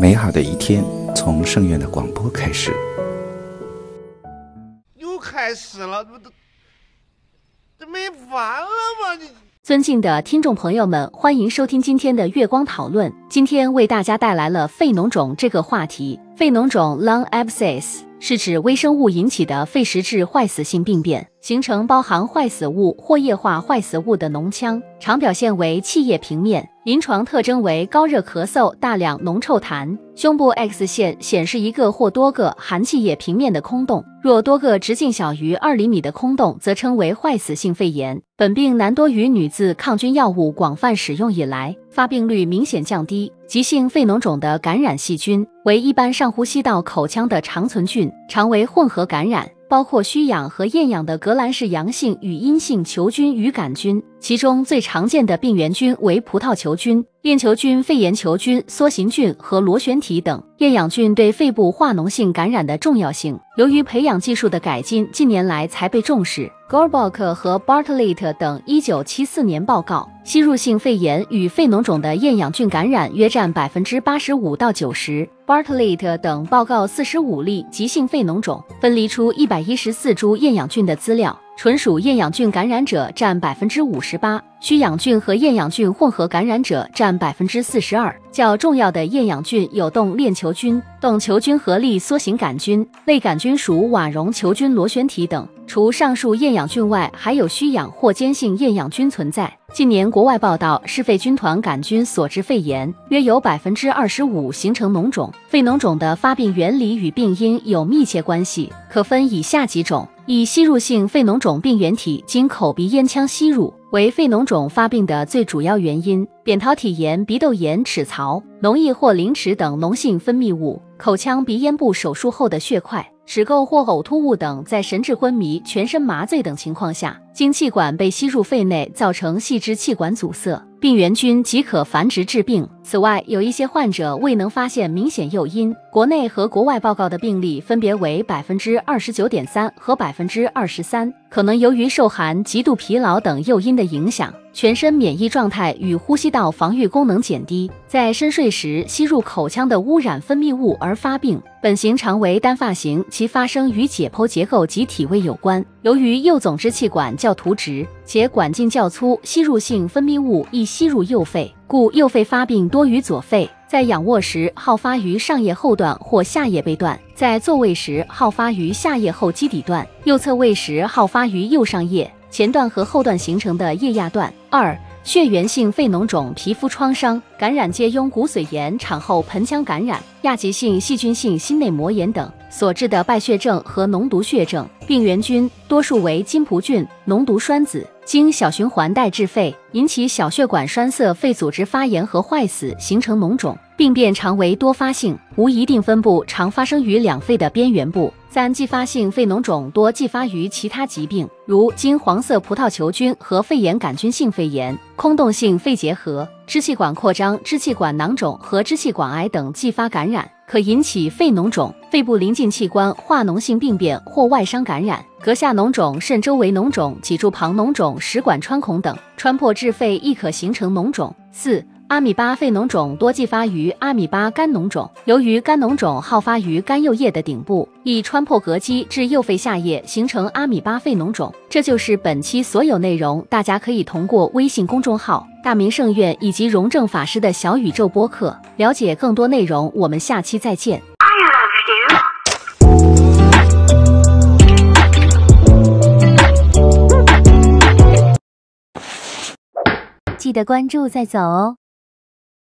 美好的一天从圣院的广播开始。又开始了，这这这没完了吗？你尊敬的听众朋友们，欢迎收听今天的月光讨论。今天为大家带来了肺脓肿这个话题。肺脓肿 （lung abscess） 是指微生物引起的肺实质坏死性病变，形成包含坏死物或液化坏死物的脓腔，常表现为气液平面。临床特征为高热、咳嗽、大量浓臭痰。胸部 X 线显示一个或多个含气液平面的空洞，若多个直径小于二厘米的空洞，则称为坏死性肺炎。本病男多于女，自抗菌药物广泛使用以来，发病率明显降低。急性肺脓肿的感染细菌为一般上呼吸道口腔的长存菌，常为混合感染。包括需氧和厌氧的革兰氏阳性与阴性球菌与杆菌，其中最常见的病原菌为葡萄球菌、链球菌、肺炎球菌、梭形菌和螺旋体等。厌氧菌对肺部化脓性感染的重要性，由于培养技术的改进，近年来才被重视。Gorbach 和 Bartlett 等一九七四年报告，吸入性肺炎与肺脓肿的厌氧菌感染约占百分之八十五到九十。Bartlett 等报告四十五例急性肺脓肿，分离出一百一十四株厌氧菌的资料，纯属厌氧菌感染者占百分之五十八，需氧菌和厌氧菌混合感染者占百分之四十二。较重要的厌氧菌有动链球菌、动球菌合力梭形杆菌、类杆菌属瓦绒球菌螺旋体等。除上述厌氧菌外，还有需氧或兼性厌氧菌存在。近年国外报道，是肺菌团杆菌所致肺炎，约有百分之二十五形成脓肿。肺脓肿的发病原理与病因有密切关系，可分以下几种：以、吸入性肺脓肿病原体经口鼻咽腔吸入，为肺脓肿发病的最主要原因；扁桃体炎、鼻窦炎、齿槽、脓液或磷脂等脓性分泌物，口腔鼻咽部手术后的血块。齿垢或呕吐物等，在神志昏迷、全身麻醉等情况下，经气管被吸入肺内，造成细支气管阻塞，病原菌即可繁殖致病。此外，有一些患者未能发现明显诱因，国内和国外报告的病例分别为百分之二十九点三和百分之二十三，可能由于受寒、极度疲劳等诱因的影响，全身免疫状态与呼吸道防御功能减低，在深睡时吸入口腔的污染分泌物而发病。本型常为单发型，其发生与解剖结构及体位有关。由于右总支气管较凸直，且管径较粗，吸入性分泌物易吸入右肺，故右肺发病多于左肺。在仰卧时好发于上叶后段或下叶背段，在坐位时好发于下叶后基底段，右侧位时好发于右上叶前段和后段形成的叶压段。二血源性肺脓肿、皮肤创伤感染皆拥骨髓炎、产后盆腔感染、亚急性细菌性心内膜炎等所致的败血症和脓毒血症，病原菌多数为金葡菌、脓毒栓子，经小循环带至肺，引起小血管栓塞、肺组织发炎和坏死，形成脓肿。病变常为多发性，无一定分布，常发生于两肺的边缘部。三、继发性肺脓肿多继发于其他疾病，如金黄色葡萄球菌和肺炎杆菌性肺炎、空洞性肺结核、支气管扩张、支气管囊肿和支气管癌等继发感染，可引起肺脓肿。肺部邻近器官化脓性病变或外伤感染感染，膈下脓肿、肾周围脓肿、脊柱旁脓肿、食管穿孔等穿破至肺亦可形成脓肿。四。阿米巴肺脓肿多继发于阿米巴肝脓肿，由于肝脓肿好发于肝右叶的顶部，易穿破膈肌至右肺下叶，形成阿米巴肺脓肿。这就是本期所有内容，大家可以通过微信公众号“大明圣院”以及荣正法师的小宇宙播客了解更多内容。我们下期再见。记得关注再走哦。